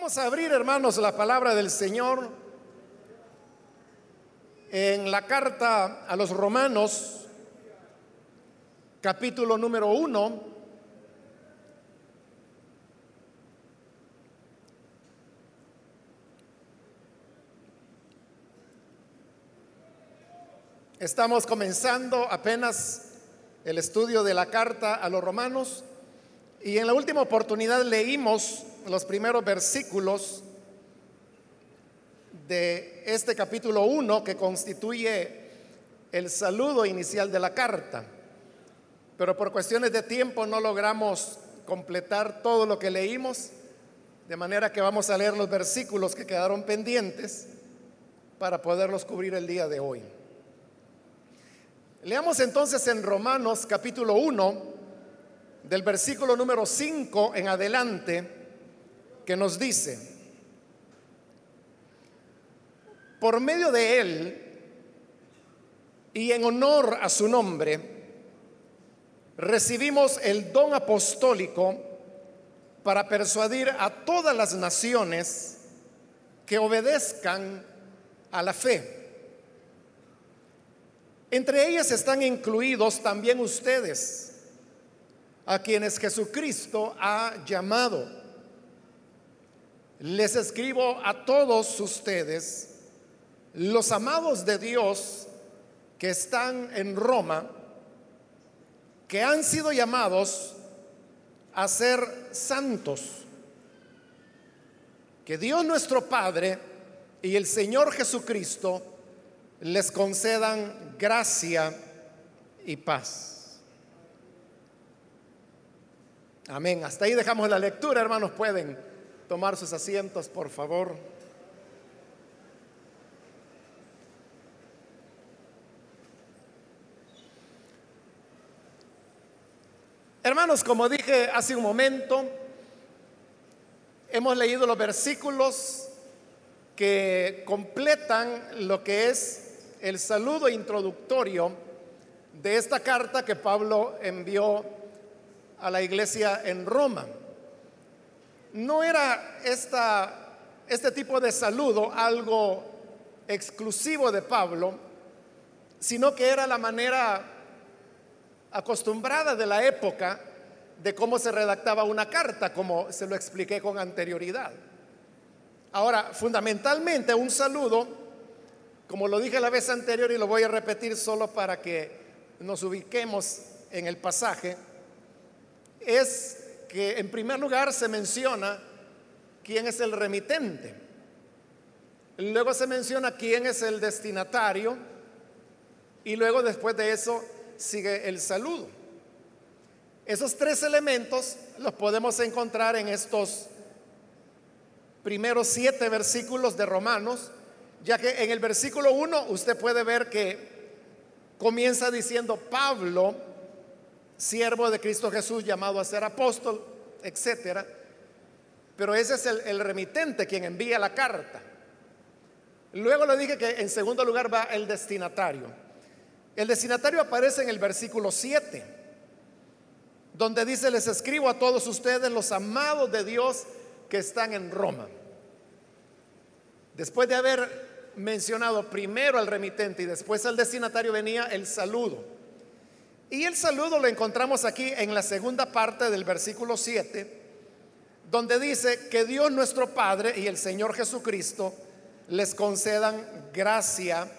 Vamos a abrir, hermanos, la palabra del Señor en la carta a los romanos, capítulo número uno. Estamos comenzando apenas el estudio de la carta a los romanos y en la última oportunidad leímos los primeros versículos de este capítulo 1 que constituye el saludo inicial de la carta. Pero por cuestiones de tiempo no logramos completar todo lo que leímos, de manera que vamos a leer los versículos que quedaron pendientes para poderlos cubrir el día de hoy. Leamos entonces en Romanos capítulo 1, del versículo número 5 en adelante, que nos dice, por medio de él y en honor a su nombre, recibimos el don apostólico para persuadir a todas las naciones que obedezcan a la fe. Entre ellas están incluidos también ustedes, a quienes Jesucristo ha llamado les escribo a todos ustedes, los amados de Dios que están en Roma, que han sido llamados a ser santos. Que Dios nuestro Padre y el Señor Jesucristo les concedan gracia y paz. Amén. Hasta ahí dejamos la lectura, hermanos. Pueden tomar sus asientos, por favor. Hermanos, como dije hace un momento, hemos leído los versículos que completan lo que es el saludo introductorio de esta carta que Pablo envió a la iglesia en Roma no era este tipo de saludo algo exclusivo de Pablo, sino que era la manera acostumbrada de la época de cómo se redactaba una carta, como se lo expliqué con anterioridad. Ahora, fundamentalmente un saludo, como lo dije la vez anterior y lo voy a repetir solo para que nos ubiquemos en el pasaje, es que en primer lugar se menciona quién es el remitente. Luego se menciona quién es el destinatario. Y luego después de eso sigue el saludo. Esos tres elementos los podemos encontrar en estos primeros siete versículos de Romanos, ya que en el versículo 1 usted puede ver que comienza diciendo Pablo, siervo de Cristo Jesús llamado a ser apóstol, etcétera. Pero ese es el, remitente quien envía la carta. Luego le dije que en segundo lugar va el destinatario. El destinatario aparece en el versículo 7, donde dice, les escribo a todos ustedes, los amados de Dios que están en Roma. Después de haber mencionado primero al remitente y después al destinatario venía el saludo. Y el saludo lo encontramos aquí en la segunda parte del versículo 7, donde dice que Dios nuestro Padre y el Señor Jesucristo les concedan gracia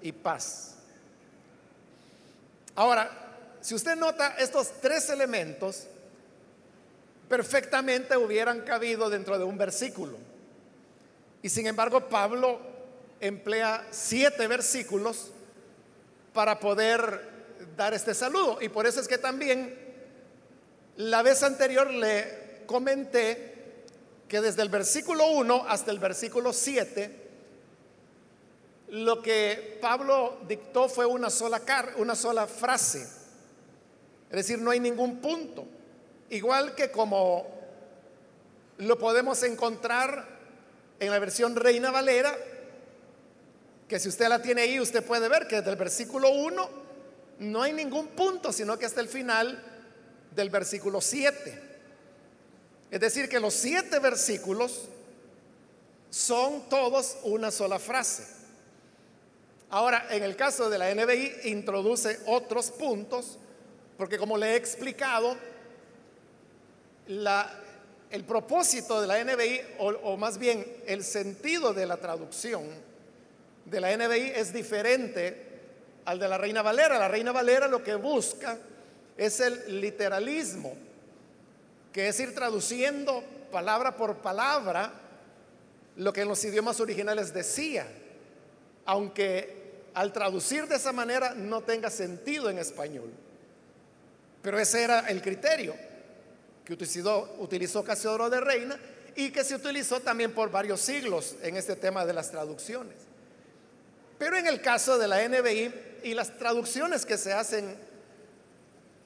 y paz. Ahora, si usted nota estos tres elementos, perfectamente hubieran cabido dentro de un versículo. Y sin embargo, Pablo emplea siete versículos para poder dar este saludo. Y por eso es que también la vez anterior le comenté que desde el versículo 1 hasta el versículo 7, lo que Pablo dictó fue una sola, car una sola frase. Es decir, no hay ningún punto. Igual que como lo podemos encontrar en la versión Reina Valera, que si usted la tiene ahí, usted puede ver que desde el versículo 1 no hay ningún punto, sino que hasta el final del versículo 7. Es decir, que los siete versículos son todos una sola frase. Ahora, en el caso de la NBI, introduce otros puntos, porque como le he explicado, el propósito de la NBI, o, o más bien el sentido de la traducción de la NBI es diferente al de la Reina Valera. La Reina Valera lo que busca es el literalismo, que es ir traduciendo palabra por palabra lo que en los idiomas originales decía, aunque al traducir de esa manera no tenga sentido en español. Pero ese era el criterio que utilizó, utilizó Casiodoro de Reina y que se utilizó también por varios siglos en este tema de las traducciones. Pero en el caso de la NBI y las traducciones que se hacen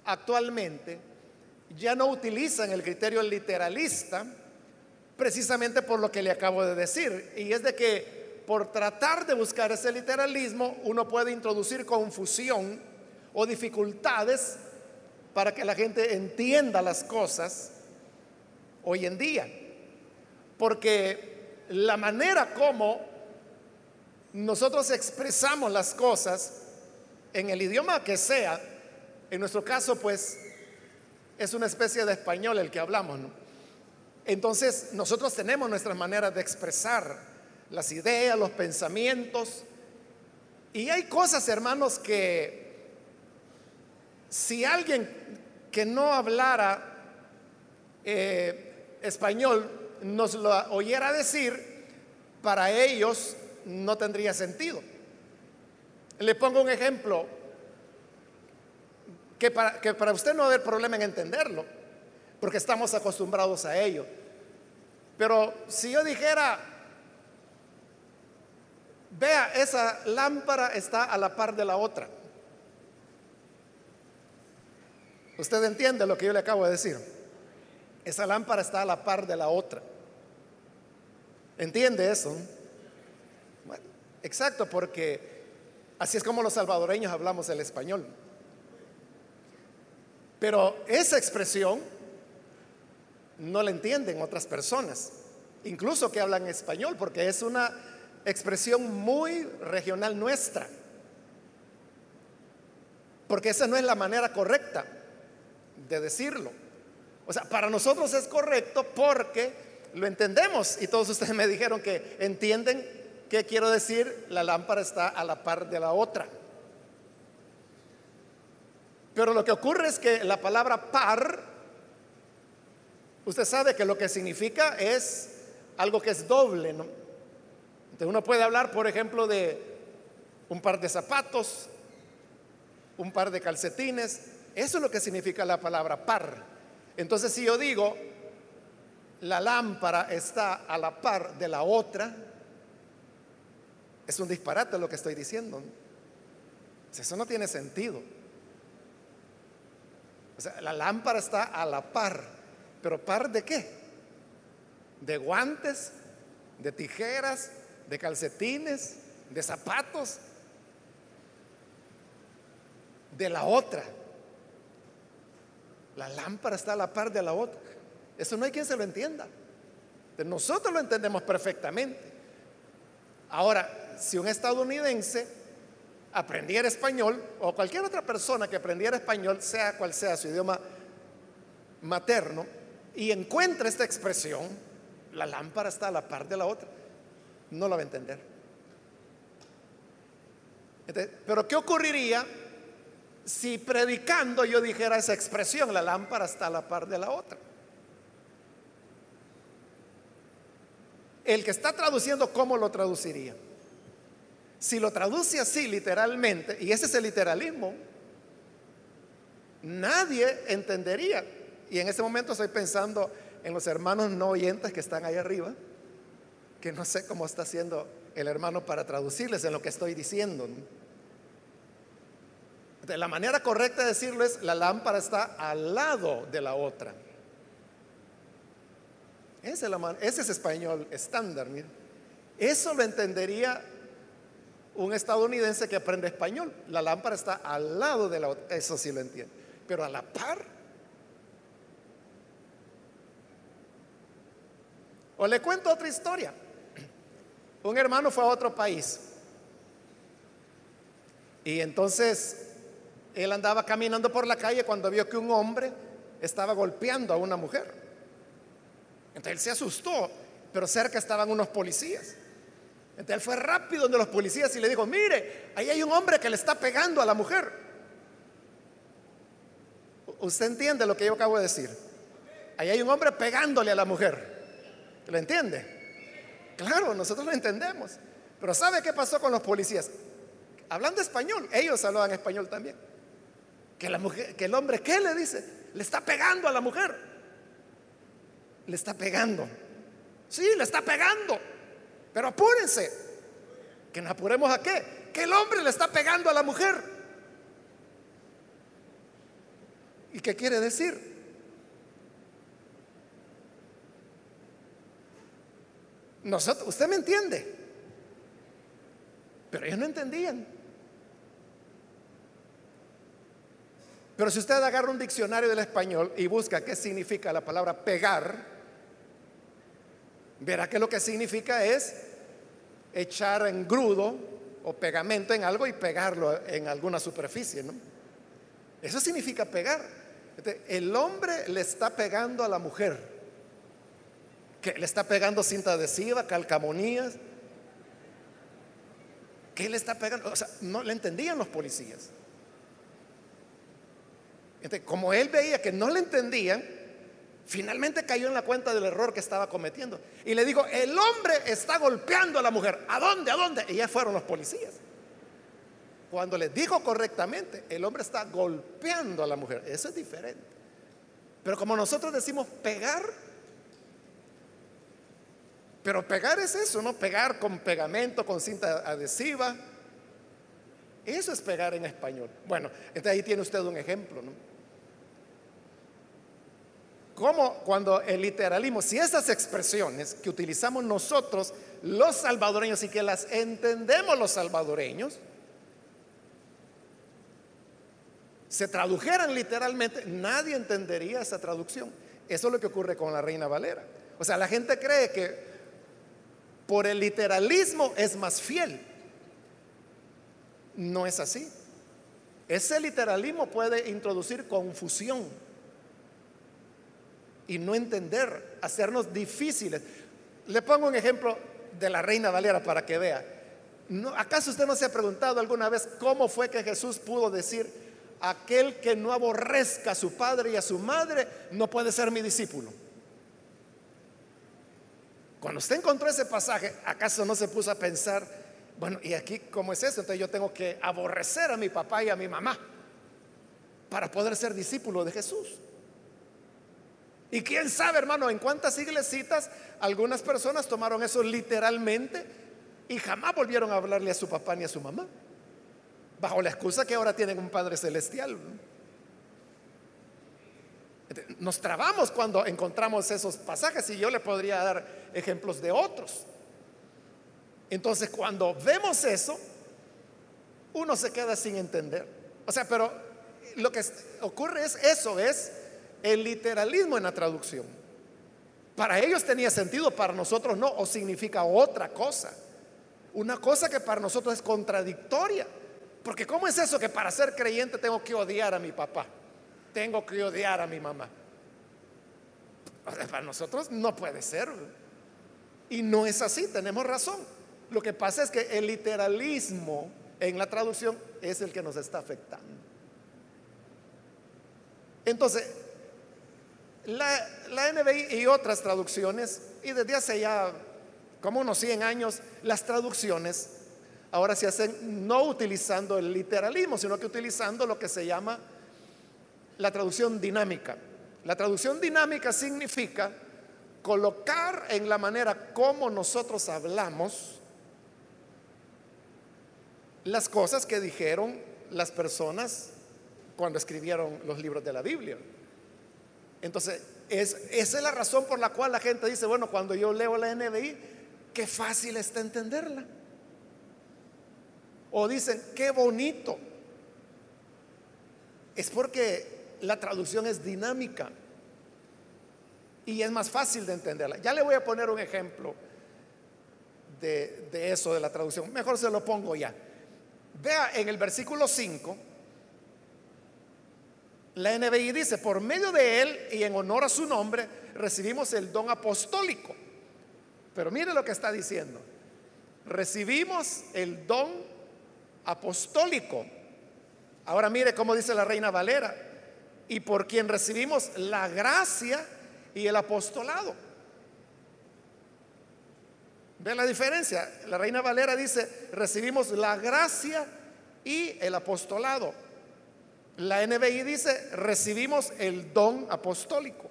actualmente, ya no utilizan el criterio literalista, precisamente por lo que le acabo de decir. Y es de que por tratar de buscar ese literalismo, uno puede introducir confusión o dificultades para que la gente entienda las cosas hoy en día. Porque la manera como nosotros expresamos las cosas en el idioma que sea, en nuestro caso pues es una especie de español el que hablamos, Entonces nosotros tenemos nuestras maneras de expresar las ideas, los pensamientos. Y hay cosas, hermanos, que si alguien que no hablara eh, español nos lo oyera decir, para ellos no tendría sentido. Le pongo un ejemplo que para, que para usted no va a haber problema en entenderlo, porque estamos acostumbrados a ello. Pero si yo dijera, vea, esa lámpara está a la par de la otra. Usted entiende lo que yo le acabo de decir. Esa lámpara está a la par de la otra. ¿Entiende eso? Exacto, porque así es como los salvadoreños hablamos el español. Pero esa expresión no la entienden otras personas, incluso que hablan español, porque es una expresión muy regional nuestra. Porque esa no es la manera correcta de decirlo. O sea, para nosotros es correcto porque lo entendemos y todos ustedes me dijeron que entienden qué quiero decir, la lámpara está a la par de la otra. Pero lo que ocurre es que la palabra par, usted sabe que lo que significa es algo que es doble, ¿no? Entonces uno puede hablar, por ejemplo, de un par de zapatos, un par de calcetines. Eso es lo que significa la palabra par. Entonces si yo digo, la lámpara está a la par de la otra, es un disparate lo que estoy diciendo. Eso no tiene sentido la lámpara está a la par, pero par de qué? De guantes, de tijeras, de calcetines, de zapatos, de la otra. La lámpara está a la par de la otra. Eso no hay quien se lo entienda. Nosotros lo entendemos perfectamente. Ahora, si un estadounidense aprendiera español o cualquier otra persona que aprendiera español, sea cual sea su idioma materno, y encuentra esta expresión, la lámpara está a la par de la otra, no la va a entender. Pero ¿qué ocurriría si predicando yo dijera esa expresión, la lámpara está a la par de la otra? El que está traduciendo, ¿cómo lo traduciría? Si lo traduce así literalmente, y ese es el literalismo, nadie entendería. Y en ese momento estoy pensando en los hermanos no oyentes que están ahí arriba, que no sé cómo está haciendo el hermano para traducirles en lo que estoy diciendo. la manera correcta de decirlo es, la lámpara está al lado de la otra. Ese es, español estándar. Eso lo entendería un estadounidense que aprende español. La lámpara está al lado de la otra. Eso sí lo entiendo. Pero a la par. O le cuento otra historia. Un hermano fue a otro país. Y entonces él andaba caminando por la calle cuando vio que un hombre estaba golpeando a una mujer. Entonces él se asustó, pero cerca estaban unos policías. Entonces él fue rápido donde los policías y le dijo, mire, ahí hay un hombre que le está pegando a la mujer. ¿Usted entiende lo que yo acabo de decir? Ahí hay un hombre pegándole a la mujer. ¿Lo entiende? Claro, nosotros lo entendemos. Pero ¿sabe qué pasó con los policías? Hablando español, ellos hablaban español también. Que, que el hombre, ¿qué le dice? Le está pegando a la mujer. Le está pegando. Sí, le está pegando. Pero apúrense. Que nos apuremos a qué? Que el hombre le está pegando a la mujer. ¿Y qué quiere decir? Nosotros, usted me entiende. Pero ellos no entendían. Pero si usted agarra un diccionario del español y busca qué significa la palabra pegar, verá que lo que significa es echar en grudo o pegamento en algo y pegarlo en alguna superficie, ¿no? Eso significa pegar. El hombre le está pegando a la mujer, le está pegando cinta adhesiva, calcamonías, que le está pegando, o sea, no le entendían los policías. como él veía que no le entendían, Finalmente cayó en la cuenta del error que estaba cometiendo. Y le dijo, el hombre está golpeando a la mujer. ¿A dónde? ¿A dónde? Y ya fueron los policías. Cuando le dijo correctamente, el hombre está golpeando a la mujer. Eso es diferente. Pero como nosotros decimos pegar, pero pegar es eso, ¿no? Pegar con pegamento, con cinta adhesiva. Eso es pegar en español. Bueno, entonces ahí tiene usted un ejemplo, ¿no? Como cuando el literalismo, si esas expresiones que utilizamos nosotros, los salvadoreños, y que las entendemos los salvadoreños, se tradujeran literalmente, nadie entendería esa traducción. Eso es lo que ocurre con la Reina Valera. O sea, la gente cree que por el literalismo es más fiel. No es así. Ese literalismo puede introducir confusión y no entender, hacernos difíciles. Le pongo un ejemplo de la Reina Valera para que vea. ¿Acaso usted no se ha preguntado alguna vez cómo fue que Jesús pudo decir, aquel que no aborrezca a su padre y a su madre no puede ser mi discípulo? Cuando usted encontró ese pasaje, ¿acaso no se puso a pensar, bueno, ¿y aquí cómo es eso? Entonces yo tengo que aborrecer a mi papá y a mi mamá para poder ser discípulo de Jesús. Y quién sabe, hermano, en cuántas iglesitas algunas personas tomaron eso literalmente y jamás volvieron a hablarle a su papá ni a su mamá. Bajo la excusa que ahora tienen un Padre Celestial. Nos trabamos cuando encontramos esos pasajes y yo le podría dar ejemplos de otros. Entonces, cuando vemos eso, uno se queda sin entender. O sea, pero lo que ocurre es eso, es el literalismo en la traducción. Para ellos tenía sentido, para nosotros no, o significa otra cosa. Una cosa que para nosotros es contradictoria. Porque ¿cómo es eso que para ser creyente tengo que odiar a mi papá? Tengo que odiar a mi mamá. para nosotros no puede ser. Y no es así, tenemos razón. Lo que pasa es que el literalismo en la traducción es el que nos está afectando. Entonces, la, NBI y otras traducciones, y desde hace ya como unos 100 años, las traducciones ahora se hacen no utilizando el literalismo, sino que utilizando lo que se llama la traducción dinámica. La traducción dinámica significa colocar en la manera como nosotros hablamos las cosas que dijeron las personas cuando escribieron los libros de la Biblia. Entonces, esa es la razón por la cual la gente dice, bueno, cuando yo leo la NBI, qué fácil está entenderla. O dicen, qué bonito. Es porque la traducción es dinámica y es más fácil de entenderla. Ya le voy a poner un ejemplo de, de eso de la traducción. Mejor se lo pongo ya. Vea en el versículo 5, la NBI dice, por medio de él y en honor a su nombre, recibimos el don apostólico. Pero mire lo que está diciendo. Recibimos el don apostólico. Ahora mire cómo dice la reina Valera. Y por quien recibimos la gracia y el apostolado. ¿Ve la diferencia? La reina Valera dice, recibimos la gracia y el apostolado. La NBI dice, recibimos el don apostólico.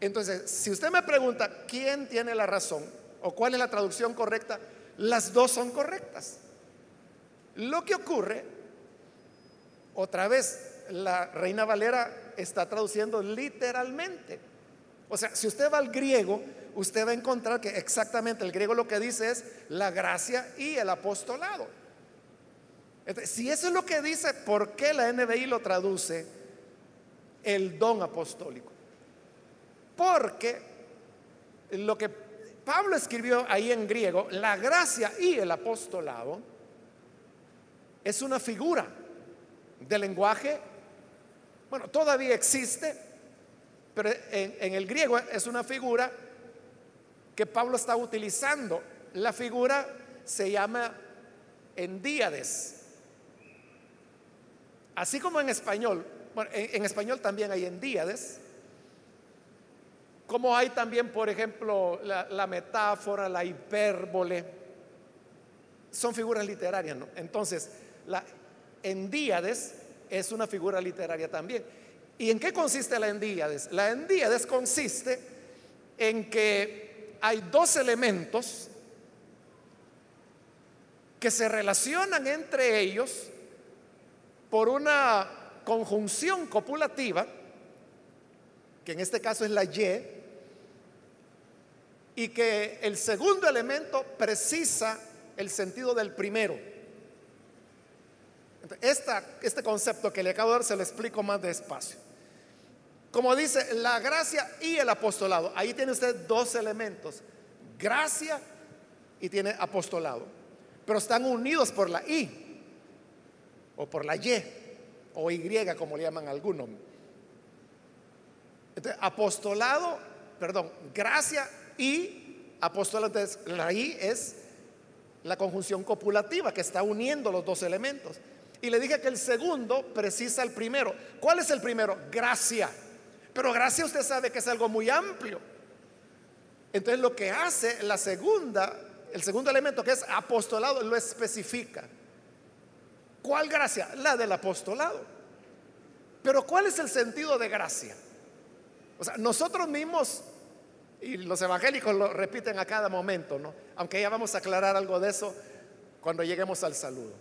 Entonces, si usted me pregunta quién tiene la razón o cuál es la traducción correcta, las dos son correctas. Lo que ocurre, otra vez, la Reina Valera está traduciendo literalmente. O sea, si usted va al griego, usted va a encontrar que exactamente el griego lo que dice es la gracia y el apostolado. Si eso es lo que dice, ¿por qué la NBI lo traduce el don apostólico? Porque lo que Pablo escribió ahí en griego, la gracia y el apostolado, es una figura de lenguaje, bueno, todavía existe, pero en, el griego es una figura que Pablo está utilizando. La figura se llama endíades. Así como en español, bueno, en, español también hay endíades, como hay también, por ejemplo, la, metáfora, la hipérbole, son figuras literarias, ¿no? Entonces, la endíades es una figura literaria también. ¿Y en qué consiste la endíades? La endíades consiste en que hay dos elementos que se relacionan entre ellos por una conjunción copulativa, que en este caso es la Y, y que el segundo elemento precisa el sentido del primero. este concepto que le acabo de dar se lo explico más despacio. Como dice, la gracia y el apostolado. Ahí tiene usted dos elementos. Gracia y tiene apostolado. Pero están unidos por la I o por la Y o Y como le llaman algunos. Entonces, apostolado, perdón, gracia y apostolado. Entonces, la I es la conjunción copulativa que está uniendo los dos elementos. Y le dije que el segundo precisa el primero. ¿Cuál es el primero? Gracia. Pero gracia usted sabe que es algo muy amplio. Entonces lo que hace la segunda, el segundo elemento que es apostolado, lo especifica. ¿Cuál gracia? La del apostolado. Pero ¿cuál es el sentido de gracia? O sea, nosotros mismos, y los evangélicos lo repiten a cada momento, ¿no? Aunque ya vamos a aclarar algo de eso cuando lleguemos al saludo.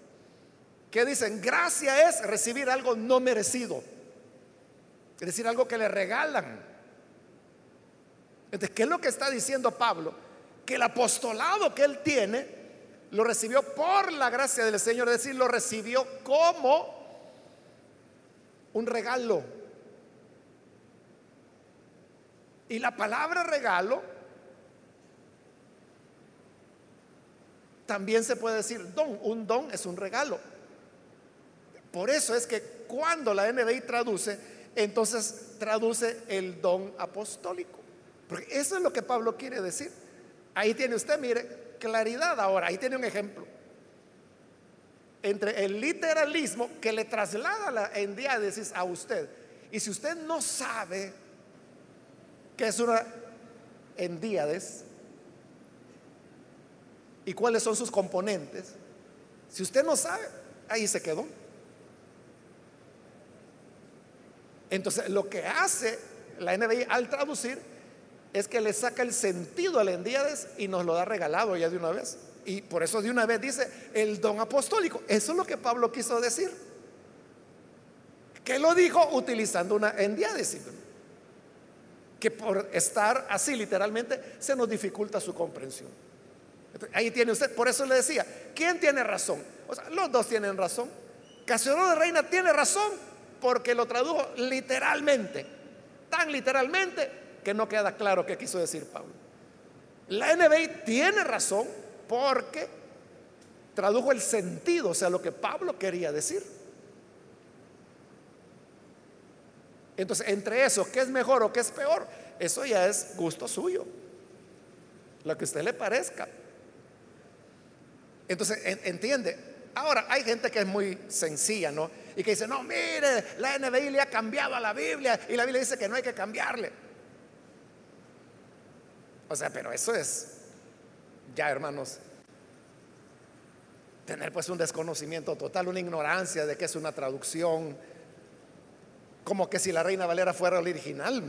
¿Qué dicen? Gracia es recibir algo no merecido. Es decir, algo que le regalan. Entonces, ¿qué es lo que está diciendo Pablo? Que el apostolado que él tiene lo recibió por la gracia del Señor, es decir, lo recibió como un regalo. Y la palabra regalo también se puede decir don. Un don es un regalo. Por eso es que cuando la NBI traduce, entonces traduce el don apostólico. Porque eso es lo que Pablo quiere decir. Ahí tiene usted, mire, claridad ahora, ahí tiene un ejemplo. Entre el literalismo que le traslada la endiádesis a usted. Y si usted no sabe qué es una endiades y cuáles son sus componentes, si usted no sabe, ahí se quedó. Entonces, lo que hace la NBI al traducir es que le saca el sentido al endíades y nos lo da regalado ya de una vez. Y por eso de una vez dice el don apostólico. Eso es lo que Pablo quiso decir. Que lo dijo utilizando una endiades. Que por estar así literalmente se nos dificulta su comprensión. ahí tiene usted, por eso le decía, ¿quién tiene razón? O sea, los dos tienen razón. Casiodoro de Reina tiene razón porque lo tradujo literalmente, tan literalmente que no queda claro qué quiso decir Pablo. la NBI tiene razón porque tradujo el sentido, o sea, lo que Pablo quería decir. Entonces, entre eso, ¿qué es mejor o qué es peor? Eso ya es gusto suyo, lo que a usted le parezca. Entonces, entiende. Ahora, hay gente que es muy sencilla, ¿no? Y que dice, no, mire, la NBI le ha cambiado a la Biblia y la Biblia dice que no hay que cambiarle. O sea, pero eso es, ya hermanos, tener pues un desconocimiento total, una ignorancia de que es una traducción, como que si la Reina Valera fuera el original.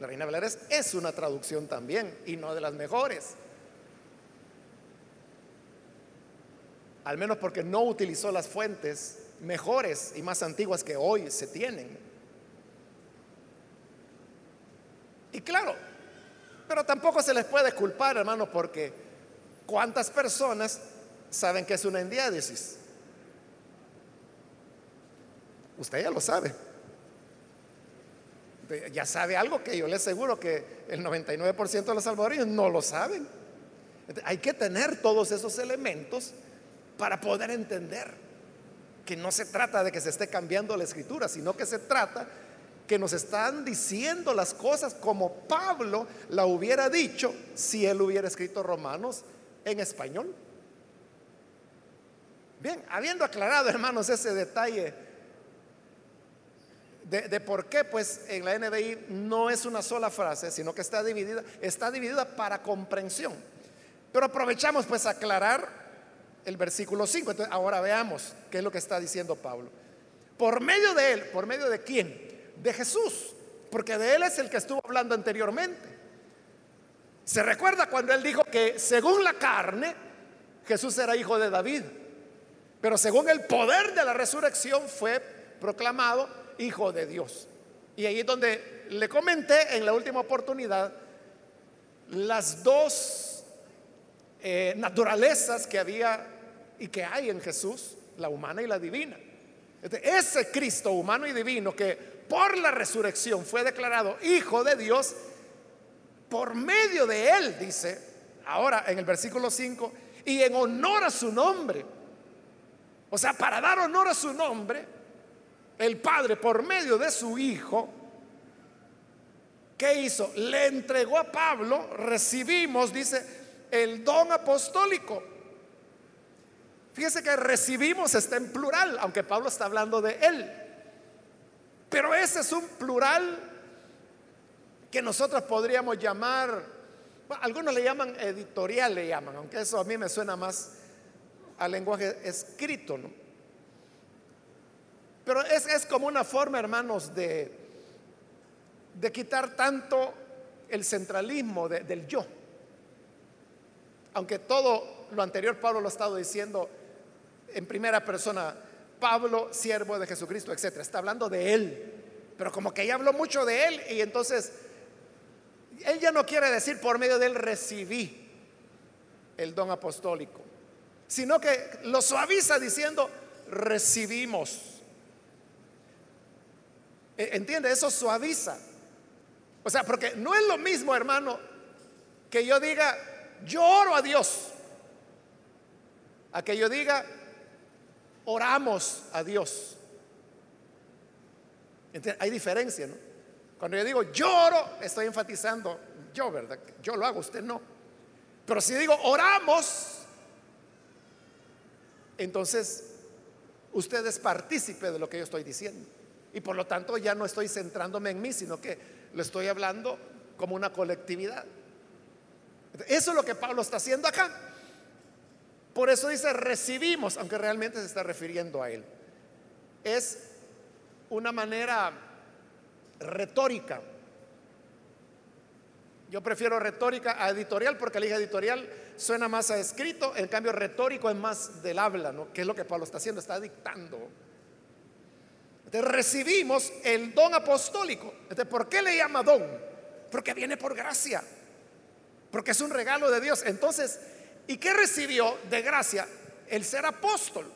La Reina Valera es, una traducción también y no de las mejores. Al menos porque no utilizó las fuentes mejores y más antiguas que hoy se tienen. Y claro, pero tampoco se les puede culpar, hermano, porque cuántas personas saben que es una endiádesis. Usted ya lo sabe. Ya sabe algo que yo le aseguro que el 99% de los salvadoreños no lo saben. Hay que tener todos esos elementos para poder entender que no se trata de que se esté cambiando la escritura, sino que se trata que nos están diciendo las cosas como Pablo la hubiera dicho si él hubiera escrito Romanos en español. Bien, habiendo aclarado, hermanos, ese detalle de, por qué, pues en la NBI no es una sola frase, sino que está dividida, está dividida para comprensión. Pero aprovechamos pues aclarar el versículo 5. Entonces, ahora veamos qué es lo que está diciendo Pablo. Por medio de él, ¿por medio de quién? De Jesús, porque de él es el que estuvo hablando anteriormente. Se recuerda cuando él dijo que según la carne, Jesús era hijo de David. Pero según el poder de la resurrección fue proclamado hijo de Dios. Y ahí es donde le comenté en la última oportunidad las dos eh, naturalezas que había y que hay en Jesús, la humana y la divina. Ese Cristo humano y divino que por la resurrección fue declarado hijo de Dios, por medio de él, dice, ahora en el versículo 5, y en honor a su nombre, o sea, para dar honor a su nombre, el Padre, por medio de su Hijo, ¿qué hizo? Le entregó a Pablo, recibimos, dice, el don apostólico. Fíjese que recibimos está en plural, aunque Pablo está hablando de él. Pero ese es un plural que nosotros podríamos llamar, algunos le llaman editorial, le llaman, aunque eso a mí me suena más al lenguaje escrito. Pero es, es, como una forma, hermanos, de, de quitar tanto el centralismo del yo. Aunque todo lo anterior Pablo lo ha estado diciendo en primera persona, Pablo, siervo de Jesucristo, etcétera. Está hablando de él. Pero como que ya habló mucho de él y entonces él ya no quiere decir por medio de él recibí el don apostólico sino que lo suaviza diciendo, recibimos. E, ¿Entiende? Eso suaviza. O sea, porque no es lo mismo, hermano, que yo diga, yo oro a Dios, a que yo diga, oramos a Dios. Hay diferencia, ¿no? Cuando yo digo yo oro, estoy enfatizando yo, ¿verdad? Yo lo hago, usted no. Pero si digo oramos, entonces usted es partícipe de lo que yo estoy diciendo. Y por lo tanto ya no estoy centrándome en mí, sino que lo estoy hablando como una colectividad. Eso es lo que Pablo está haciendo acá. Por eso dice recibimos, aunque realmente se está refiriendo a él. Es una manera retórica. Yo prefiero retórica a editorial porque la editorial suena más a escrito, en cambio retórico es más del habla, ¿no? Que es lo que Pablo está haciendo, está dictando. Recibimos el don apostólico. ¿por qué le llama don? Porque viene por gracia, porque es un regalo de Dios. Entonces, ¿y qué recibió de gracia? El ser apóstol.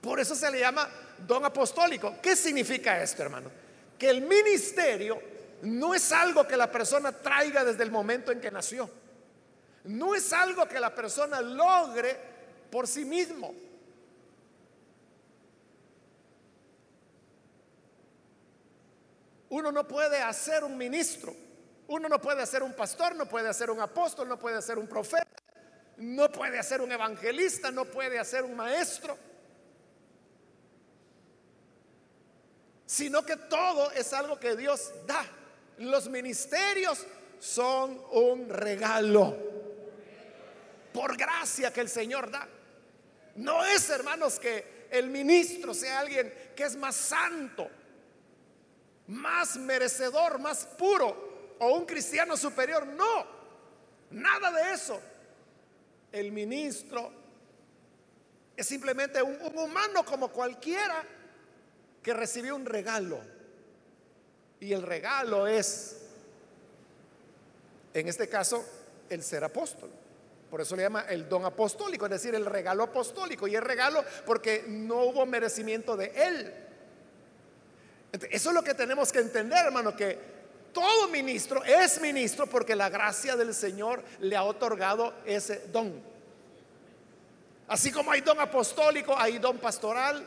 Por eso se le llama don apostólico. ¿Qué significa esto, hermano? Que el ministerio no es algo que la persona traiga desde el momento en que nació. no es algo que la persona logre por sí mismo. Uno no puede hacer un ministro, uno no puede hacer un pastor, no puede hacer un apóstol, no puede hacer un profeta, no puede hacer un evangelista, no puede hacer un maestro, sino que todo es algo que Dios da. Los ministerios son un regalo por gracia que el Señor da. No es, hermanos, que el ministro sea alguien que es más santo, más merecedor, más puro o un cristiano superior. No, nada de eso. El ministro es simplemente un, humano como cualquiera que recibió un regalo. Y el regalo es, en este caso, el ser apóstol. Por eso le llama el don apostólico, es decir, el regalo apostólico. Y el regalo porque no hubo merecimiento de él. Eso es lo que tenemos que entender, hermano, que todo ministro es ministro porque la gracia del Señor le ha otorgado ese don. Así como hay don apostólico, hay don pastoral,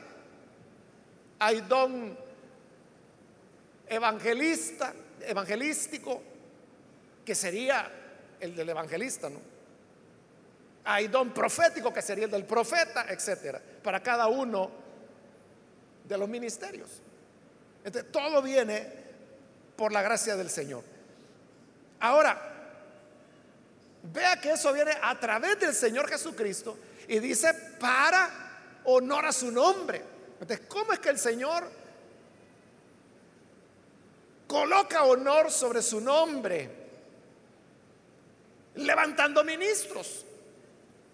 hay don evangelista, evangelístico, que sería el del evangelista, ¿no? Hay don profético, que sería el del profeta, etcétera, para cada uno de los ministerios. Entonces, todo viene por la gracia del Señor. Ahora, vea que eso viene a través del Señor Jesucristo y dice para honor a su nombre. Entonces, ¿cómo es que el Señor coloca honor sobre su nombre? Levantando ministros.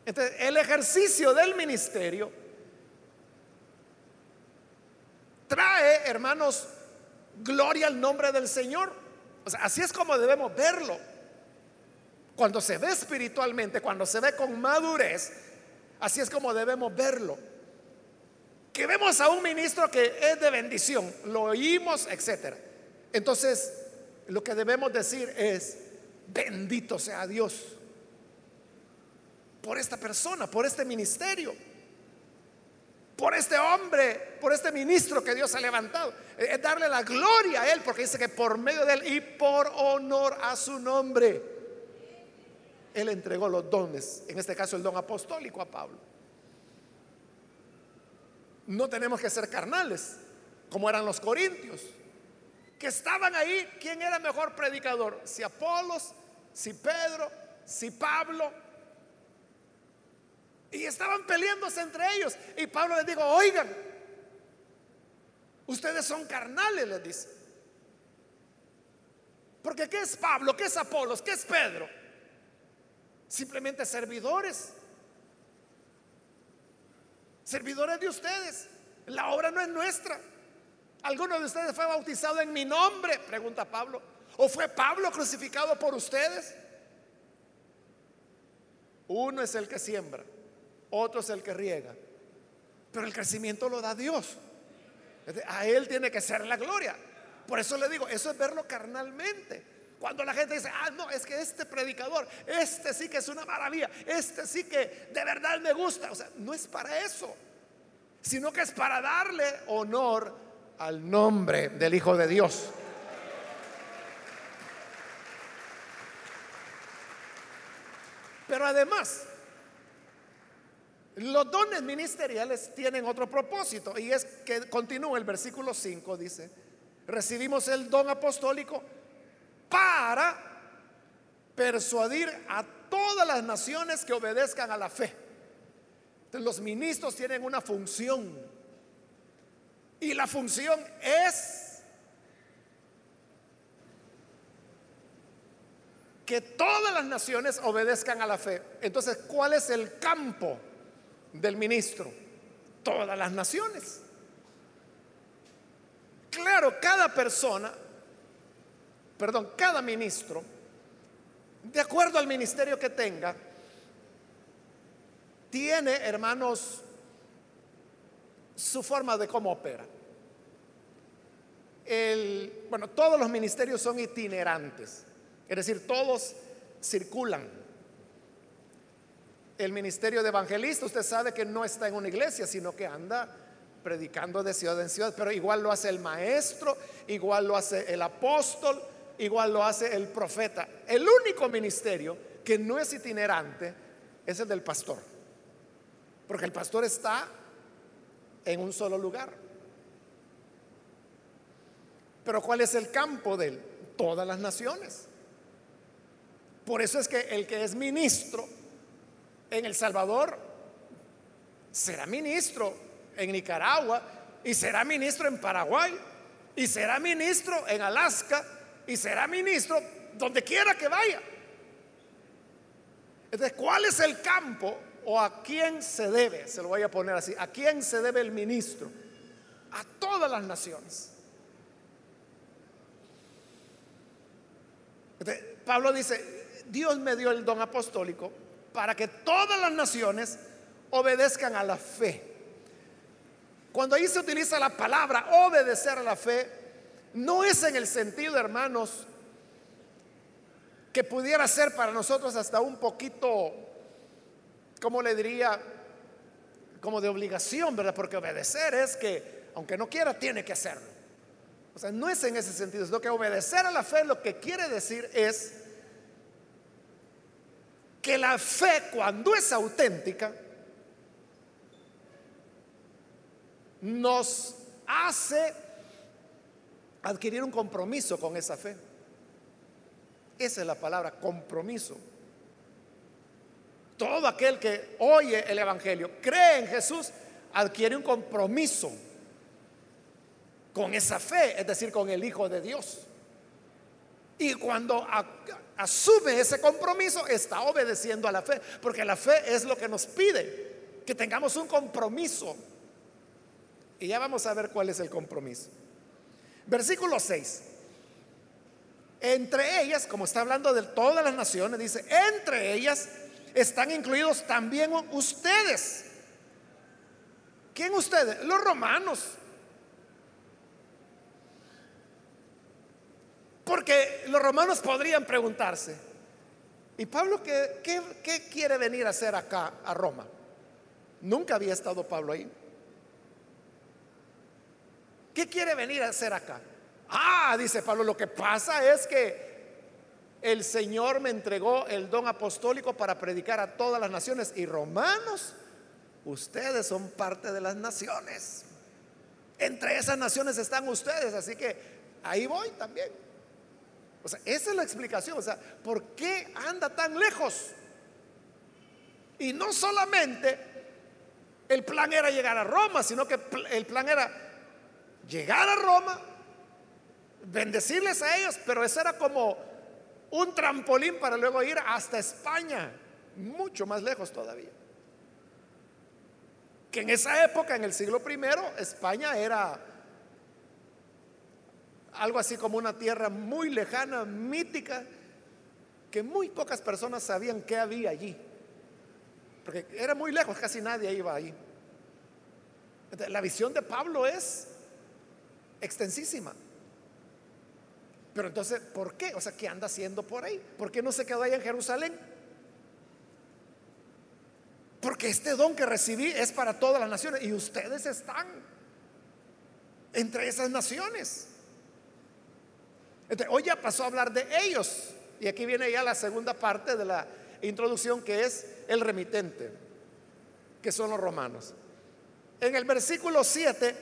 Entonces, el ejercicio del ministerio trae, hermanos, gloria al nombre del Señor. O sea, así es como debemos verlo. Cuando se ve espiritualmente, cuando se ve con madurez, así es como debemos verlo. Que vemos a un ministro que es de bendición, lo oímos, etcétera. Entonces, lo que debemos decir es, bendito sea Dios por esta persona, por este ministerio por este hombre, por este ministro que Dios ha levantado. Es darle la gloria a Él, porque dice que por medio de Él y por honor a su nombre, Él entregó los dones, en este caso el don apostólico a Pablo. No tenemos que ser carnales, como eran los corintios, que estaban ahí, ¿quién era mejor predicador? Si Apolos, si Pedro, si Pablo, y estaban peleándose entre ellos. Y Pablo les dijo, oigan, ustedes son carnales, les dice. Porque ¿qué es Pablo? ¿Qué es Apolos? ¿Qué es Pedro? Simplemente servidores. Servidores de ustedes. La obra no es nuestra. ¿Alguno de ustedes fue bautizado en mi nombre? Pregunta Pablo. ¿O fue Pablo crucificado por ustedes? Uno es el que siembra otro es el que riega. Pero el crecimiento lo da Dios. A Él tiene que ser la gloria. Por eso le digo, eso es verlo carnalmente. Cuando la gente dice, ah, no, es que este predicador, este sí que es una maravilla, este sí que de verdad me gusta. O sea, no es para eso, sino que es para darle honor al nombre del Hijo de Dios. Pero además, los dones ministeriales tienen otro propósito y es que continúa el versículo 5, dice, recibimos el don apostólico para persuadir a todas las naciones que obedezcan a la fe. Entonces, los ministros tienen una función y la función es que todas las naciones obedezcan a la fe. Entonces, ¿cuál es el campo? Del ministro? Todas las naciones. Claro, cada persona, perdón, cada ministro, de acuerdo al ministerio que tenga, tiene, hermanos, su forma de cómo opera. El, bueno, todos los ministerios son itinerantes, es decir, todos circulan el ministerio de evangelista, usted sabe que no está en una iglesia, sino que anda predicando de ciudad en ciudad, pero igual lo hace el maestro, igual lo hace el apóstol, igual lo hace el profeta. El único ministerio que no es itinerante es el del pastor, porque el pastor está en un solo lugar. Pero ¿cuál es el campo de él? Todas las naciones. Por eso es que el que es ministro en El Salvador será ministro en Nicaragua y será ministro en Paraguay y será ministro en Alaska y será ministro donde quiera que vaya. Entonces, ¿cuál es el campo o a quién se debe? Se lo voy a poner así. ¿A quién se debe el ministro? A todas las naciones. Pablo dice, Dios me dio el don apostólico para que todas las naciones obedezcan a la fe. Cuando ahí se utiliza la palabra obedecer a la fe, no es en el sentido, hermanos, que pudiera ser para nosotros hasta un poquito, como le diría? Como de obligación, ¿verdad? Porque obedecer es que, aunque no quiera, tiene que hacerlo. O sea, no es en ese sentido, es lo que obedecer a la fe lo que quiere decir es que la fe cuando es auténtica nos hace adquirir un compromiso con esa fe. Esa es la palabra, compromiso. Todo aquel que oye el Evangelio, cree en Jesús, adquiere un compromiso con esa fe, es decir, con el Hijo de Dios. Y cuando asume ese compromiso, está obedeciendo a la fe, porque la fe es lo que nos pide, que tengamos un compromiso. Y ya vamos a ver cuál es el compromiso. Versículo 6. Entre ellas, como está hablando de todas las naciones, dice, entre ellas están incluidos también ustedes. ¿Quién ustedes? Los romanos. Porque los romanos podrían preguntarse, ¿y Pablo qué, quiere venir a hacer acá a Roma? Nunca había estado Pablo ahí. ¿Qué quiere venir a hacer acá? Ah, dice Pablo, lo que pasa es que el Señor me entregó el don apostólico para predicar a todas las naciones. Y romanos, ustedes son parte de las naciones. Entre esas naciones están ustedes, así que ahí voy también. O sea, esa es la explicación. O sea, ¿por qué anda tan lejos? Y no solamente el plan era llegar a Roma, sino que el plan era llegar a Roma, bendecirles a ellos, pero eso era como un trampolín para luego ir hasta España, mucho más lejos todavía. Que en esa época, en el siglo primero, España era algo así como una tierra muy lejana, mítica, que muy pocas personas sabían qué había allí. Porque era muy lejos, casi nadie iba allí. la visión de Pablo es extensísima. Pero entonces, ¿por qué? O sea, ¿qué anda haciendo por ahí? ¿Por qué no se quedó allá en Jerusalén? Porque este don que recibí es para todas las naciones y ustedes están entre esas naciones hoy ya pasó a hablar de ellos. Y aquí viene ya la segunda parte de la introducción que es el remitente, que son los romanos. En el versículo 7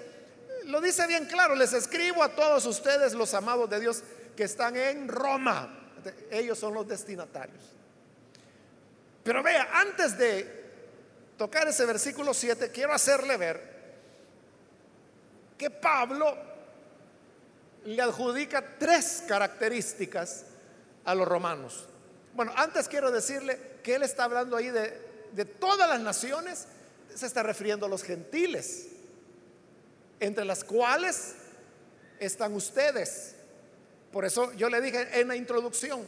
lo dice bien claro, les escribo a todos ustedes los amados de Dios que están en Roma. Ellos son los destinatarios. Pero vea, antes de tocar ese versículo 7, quiero hacerle ver que Pablo le adjudica tres características a los romanos. Bueno, antes quiero decirle que él está hablando ahí de, todas las naciones, se está refiriendo a los gentiles, entre las cuales están ustedes. Por eso yo le dije en la introducción,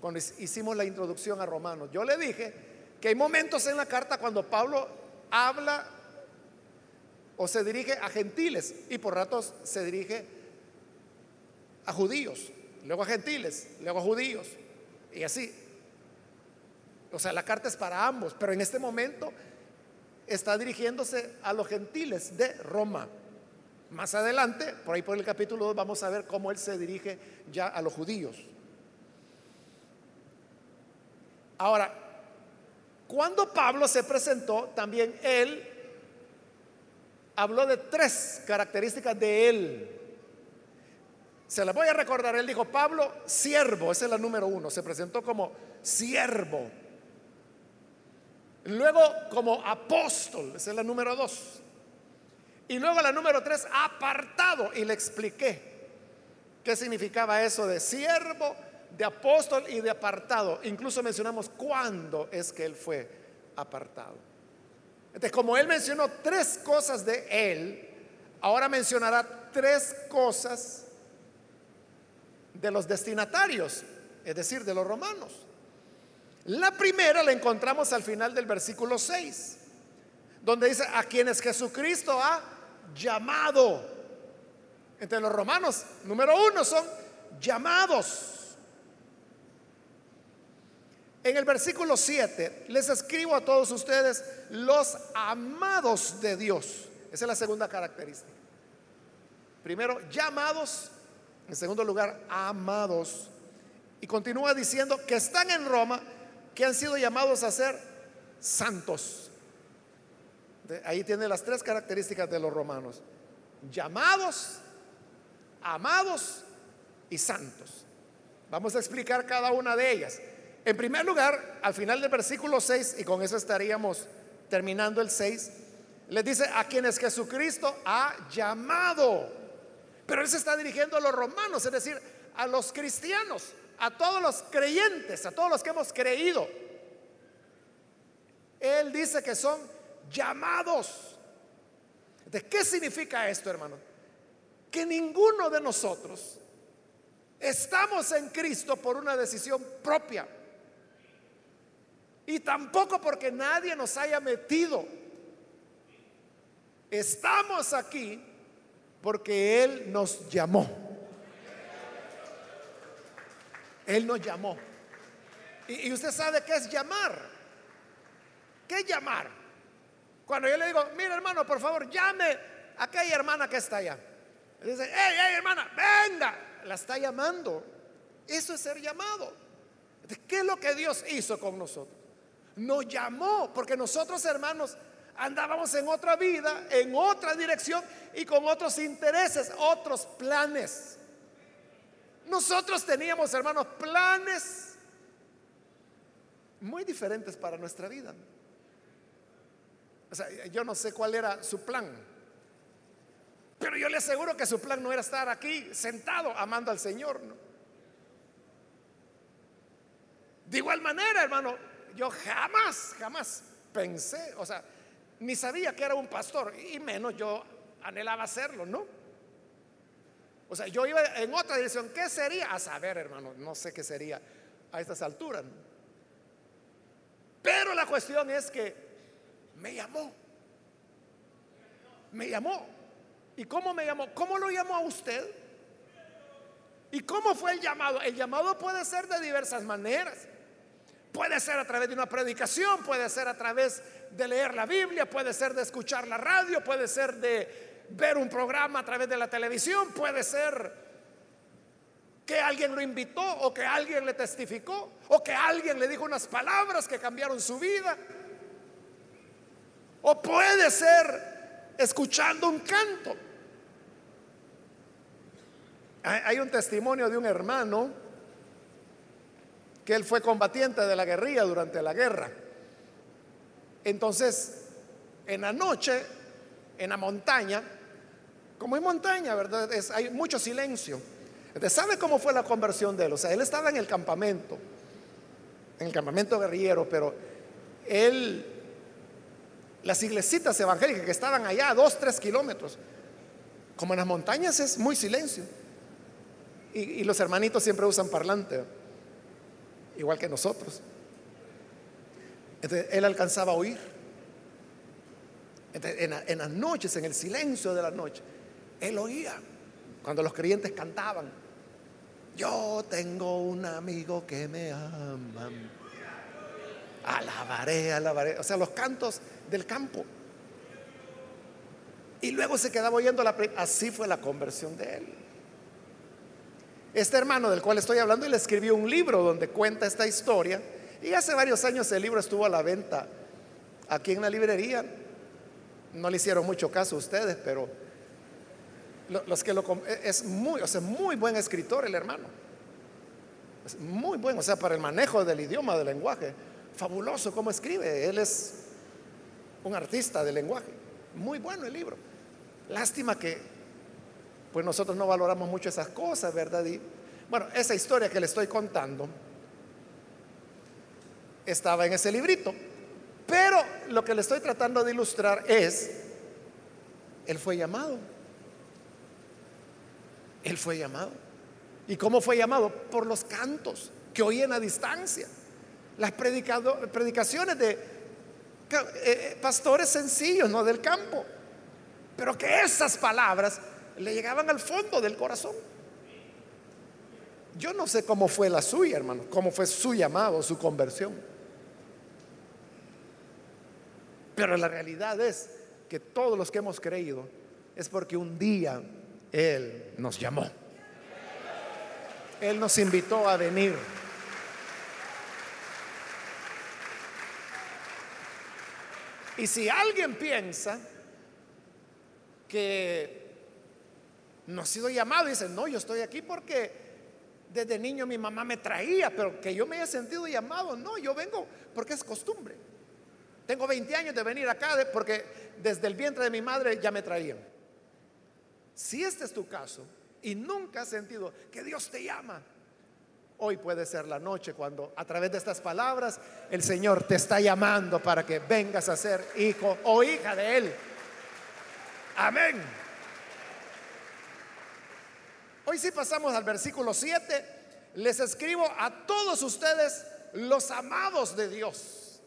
cuando hicimos la introducción a Romanos, yo le dije que hay momentos en la carta cuando Pablo habla o se dirige a gentiles y por ratos se dirige a judíos, luego a gentiles, luego a judíos, y así. O sea, la carta es para ambos, pero en este momento está dirigiéndose a los gentiles de Roma. Más adelante, por ahí por el capítulo 2, vamos a ver cómo él se dirige ya a los judíos. Ahora, cuando Pablo se presentó, también él habló de tres características de él. Se las voy a recordar, él dijo, Pablo, siervo, esa es la número uno, se presentó como siervo. Luego como apóstol, esa es la número dos. Y luego la número tres, apartado. Y le expliqué qué significaba eso de siervo, de apóstol y de apartado. Incluso mencionamos cuándo es que él fue apartado. Entonces, como él mencionó tres cosas de él, ahora mencionará tres cosas de los destinatarios, es decir, de los romanos. La primera la encontramos al final del versículo 6, donde dice, a quienes Jesucristo ha llamado. Entre los romanos, número uno, son llamados. En el versículo 7 les escribo a todos ustedes los amados de Dios. Esa es la segunda característica. Primero, llamados. En segundo lugar, amados. Y continúa diciendo que están en Roma, que han sido llamados a ser santos. ahí tiene las tres características de los romanos. Llamados, amados y santos. Vamos a explicar cada una de ellas. En primer lugar, al final del versículo 6, y con eso estaríamos terminando el 6, les dice a quienes Jesucristo ha llamado. Pero él se está dirigiendo a los romanos, es decir, a los cristianos, a todos los creyentes, a todos los que hemos creído. Él dice que son llamados. ¿De qué significa esto, hermano? Que ninguno de nosotros estamos en Cristo por una decisión propia. Y tampoco porque nadie nos haya metido. Estamos aquí porque Él nos llamó. Él nos llamó. Y, usted sabe qué es llamar. ¿Qué llamar? Cuando yo le digo, mira hermano, por favor, llame a aquella hermana que está allá. dice, hey, hey hermana, venga. La está llamando. Eso es ser llamado. ¿Qué es lo que Dios hizo con nosotros? nos llamó, porque nosotros hermanos andábamos en otra vida, en otra dirección y con otros intereses, otros planes. Nosotros teníamos, hermanos, planes muy diferentes para nuestra vida. O sea, yo no sé cuál era su plan, pero yo le aseguro que su plan no era estar aquí sentado amando al Señor. De igual manera, hermano, yo jamás, jamás pensé, o sea, ni sabía que era un pastor, y menos yo anhelaba hacerlo, ¿no? O sea, yo iba en otra dirección. ¿Qué sería? A saber, hermano, no sé qué sería a estas alturas. Pero la cuestión es que me llamó. Me llamó. ¿Y cómo me llamó? ¿Cómo lo llamó a usted? ¿Y cómo fue el llamado? El llamado puede ser de diversas maneras. Puede ser a través de una predicación, puede ser a través de leer la Biblia, puede ser de escuchar la radio, puede ser de ver un programa a través de la televisión, puede ser que alguien lo invitó o que alguien le testificó o que alguien le dijo unas palabras que cambiaron su vida. O puede ser escuchando un canto. Hay un testimonio de un hermano que él fue combatiente de la guerrilla durante la guerra. Entonces, en la noche, en la montaña, como en montaña, ¿verdad? hay mucho silencio. ¿sabe cómo fue la conversión de él? O sea, él estaba en el campamento, en el campamento guerrillero, pero él, las iglesitas evangélicas que estaban allá, a dos, tres kilómetros, como en las montañas es muy silencio. Y, y los hermanitos siempre usan parlante igual que nosotros. Entonces, él alcanzaba a oír. en, las noches, en el silencio de la noche, él oía cuando los creyentes cantaban. Yo tengo un amigo que me ama. alabaré, alabaré. O sea, los cantos del campo. Y luego se quedaba oyendo la... Así fue la conversión de él. Este hermano del cual estoy hablando, él escribió un libro donde cuenta esta historia. Y hace varios años el libro estuvo a la venta aquí en la librería. No le hicieron mucho caso a ustedes, pero los que lo es muy, o sea, muy buen escritor el hermano. Es muy bueno, o sea, para el manejo del idioma, del lenguaje. Fabuloso cómo escribe. Él es un artista del lenguaje. Muy bueno el libro. Lástima que pues nosotros no valoramos mucho esas cosas, ¿verdad? Y bueno, esa historia que le estoy contando estaba en ese librito. Pero lo que le estoy tratando de ilustrar es, él fue llamado. Él fue llamado. ¿Y cómo fue llamado? Por los cantos que oían a distancia. Las predicaciones de eh, eh, pastores sencillos, no del campo. Pero que esas palabras le llegaban al fondo del corazón. Yo no sé cómo fue la suya, hermano, cómo fue su llamado, su conversión. Pero la realidad es que todos los que hemos creído es porque un día Él nos llamó. Él nos invitó a venir. Y si alguien piensa que no ha sido llamado, dice, no, yo estoy aquí porque desde niño mi mamá me traía, pero que yo me haya sentido llamado, no, yo vengo porque es costumbre. Tengo 20 años de venir acá porque desde el vientre de mi madre ya me traían. Si este es tu caso y nunca has sentido que Dios te llama, hoy puede ser la noche cuando a través de estas palabras el Señor te está llamando para que vengas a ser hijo o hija de Él. Amén. Hoy sí pasamos al versículo 7. Les escribo a todos ustedes los amados de Dios.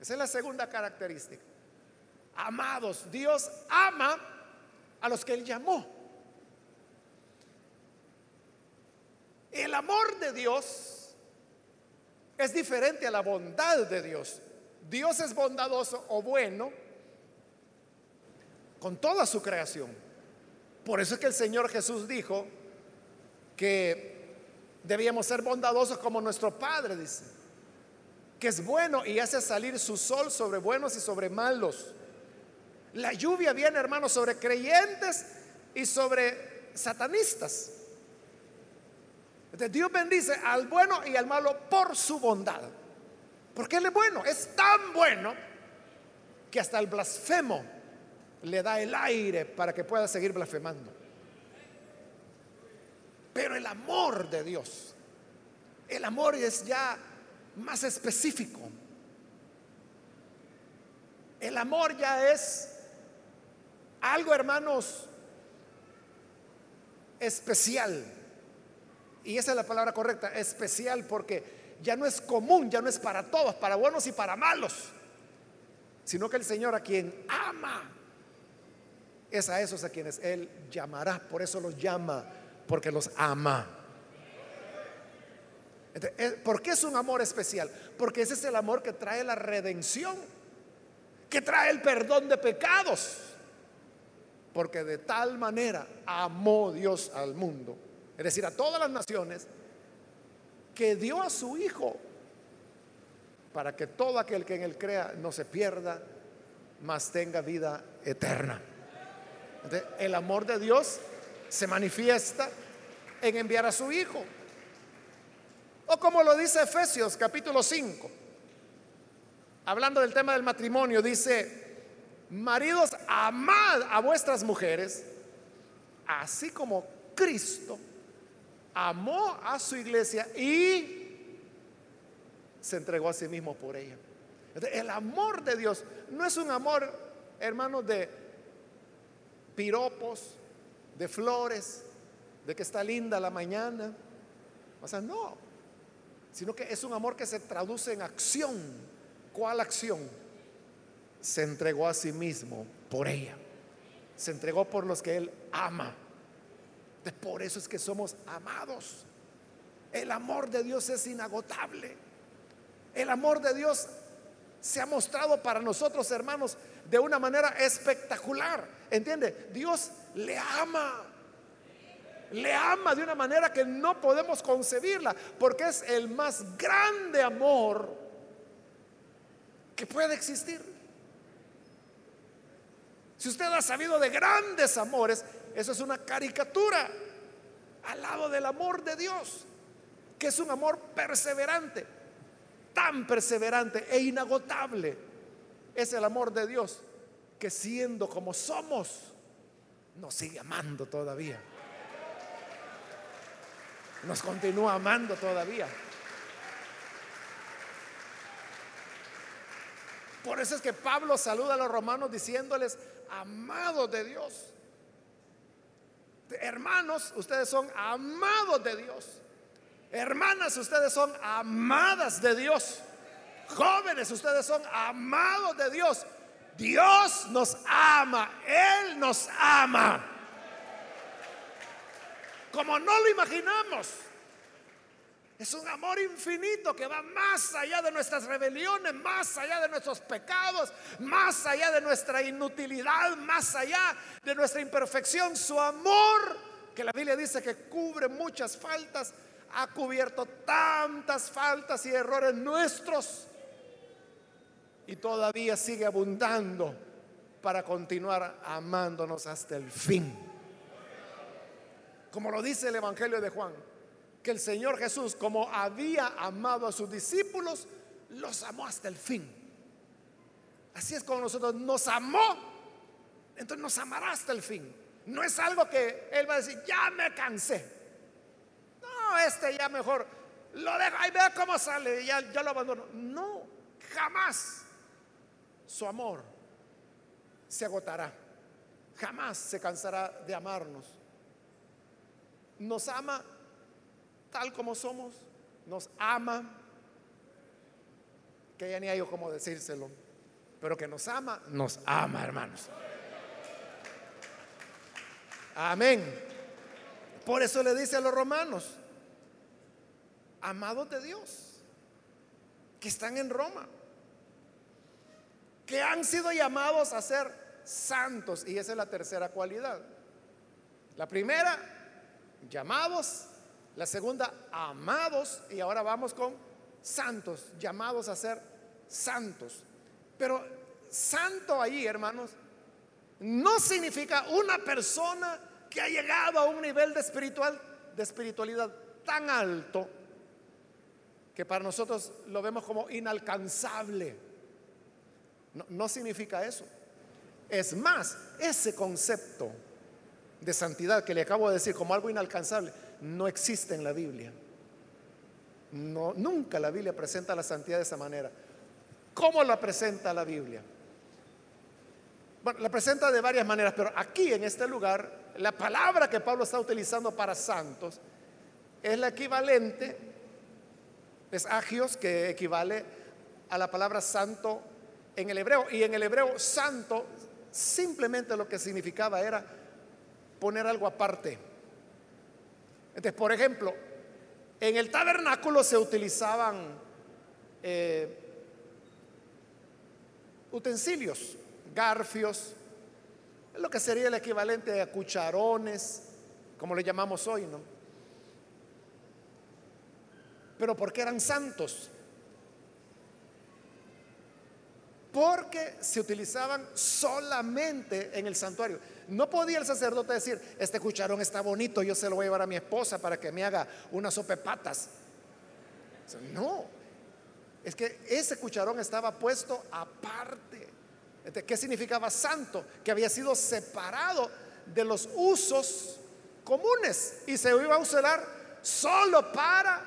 Esa es la segunda característica. Amados, Dios ama a los que Él llamó. El amor de Dios es diferente a la bondad de Dios. Dios es bondadoso o bueno con toda su creación. Por eso es que el Señor Jesús dijo que debíamos ser bondadosos como nuestro Padre, dice, que es bueno y hace salir su sol sobre buenos y sobre malos. La lluvia viene, hermanos, sobre creyentes y sobre satanistas. Entonces Dios bendice al bueno y al malo por su bondad. Porque Él es bueno, es tan bueno que hasta el blasfemo le da el aire para que pueda seguir blasfemando. Pero el amor de Dios, el amor es ya más específico. El amor ya es algo, hermanos, especial. Y esa es la palabra correcta, especial, porque ya no es común, ya no es para todos, para buenos y para malos, sino que el Señor a quien ama es a esos a quienes Él llamará. Por eso los llama, porque los ama. Eh, ¿Por qué es un amor especial? Porque ese es el amor que trae la redención, que trae el perdón de pecados. Porque de tal manera amó Dios al mundo, es decir, a todas las naciones, que dio a su Hijo para que todo aquel que en él crea no se pierda, mas tenga vida eterna el amor de Dios se manifiesta en enviar a su Hijo. O como lo dice Efesios capítulo 5, hablando del tema del matrimonio, dice, maridos, amad a vuestras mujeres, así como Cristo amó a su iglesia y se entregó a sí mismo por ella. El amor de Dios no es un amor, hermanos, de piropos, de flores, de que está linda la mañana. O sea, no, sino que es un amor que se traduce en acción. ¿Cuál acción? Se entregó a sí mismo por ella. Se entregó por los que él ama. Por eso es que somos amados. El amor de Dios es inagotable. El amor de Dios se ha mostrado para nosotros, hermanos, de una manera espectacular. ¿Entiende? Dios le ama. Le ama de una manera que no podemos concebirla, porque es el más grande amor que puede existir. Si usted ha sabido de grandes amores, eso es una caricatura al lado del amor de Dios, que es un amor perseverante, tan perseverante e inagotable. Es el amor de Dios que siendo como somos, nos sigue amando todavía. Nos continúa amando todavía. Por eso es que Pablo saluda a los romanos diciéndoles, amados de Dios. Hermanos, ustedes son amados de Dios. Hermanas, ustedes son amadas de Dios. Jóvenes, ustedes son amados de Dios. Dios nos ama, Él nos ama. Como no lo imaginamos. Es un amor infinito que va más allá de nuestras rebeliones, más allá de nuestros pecados, más allá de nuestra inutilidad, más allá de nuestra imperfección. Su amor, que la Biblia dice que cubre muchas faltas, ha cubierto tantas faltas y errores nuestros y todavía sigue abundando para continuar amándonos hasta el fin. Como lo dice el Evangelio de Juan que el Señor Jesús, como había amado a sus discípulos, los amó hasta el fin. Así es como nosotros nos amó, entonces nos amará hasta el fin. No es algo que Él va a decir, ya me cansé. No, este ya mejor lo dejo, ahí vea cómo sale, ya, ya lo abandono. No, jamás su amor se agotará. Jamás se cansará de amarnos. Nos ama tal como somos, nos ama, que ya ni hay cómo decírselo, pero que nos ama, nos ama, hermanos. Amén. Por eso le dice a los romanos, amados de Dios, que están en Roma, que han sido llamados a ser santos, y esa es la tercera cualidad. La primera, llamados la segunda, amados. Y ahora vamos con santos, llamados a ser santos. Pero santo ahí, hermanos, no significa una persona que ha llegado a un nivel de espiritual, de espiritualidad tan alto que para nosotros lo vemos como inalcanzable. No, significa eso. Es más, ese concepto de santidad que le acabo de decir como algo inalcanzable, no existe en la Biblia. No, nunca la Biblia presenta la santidad de esa manera. ¿Cómo la presenta la Biblia? Bueno, la presenta de varias maneras, pero aquí en este lugar, la palabra que Pablo está utilizando para santos es la equivalente, es agios, que equivale a la palabra santo en el hebreo. Y en el hebreo, santo simplemente lo que significaba era poner algo aparte entonces, por ejemplo, en el tabernáculo se utilizaban eh, utensilios, garfios, lo que sería el equivalente a cucharones, como le llamamos hoy, ¿no? Pero ¿por qué eran santos? Porque se utilizaban solamente en el santuario. No podía el sacerdote decir, este cucharón está bonito, yo se lo voy a llevar a mi esposa para que me haga una sopa de patas. No, es que ese cucharón estaba puesto aparte. ¿Qué significaba santo? Que había sido separado de los usos comunes y se iba a usar solo para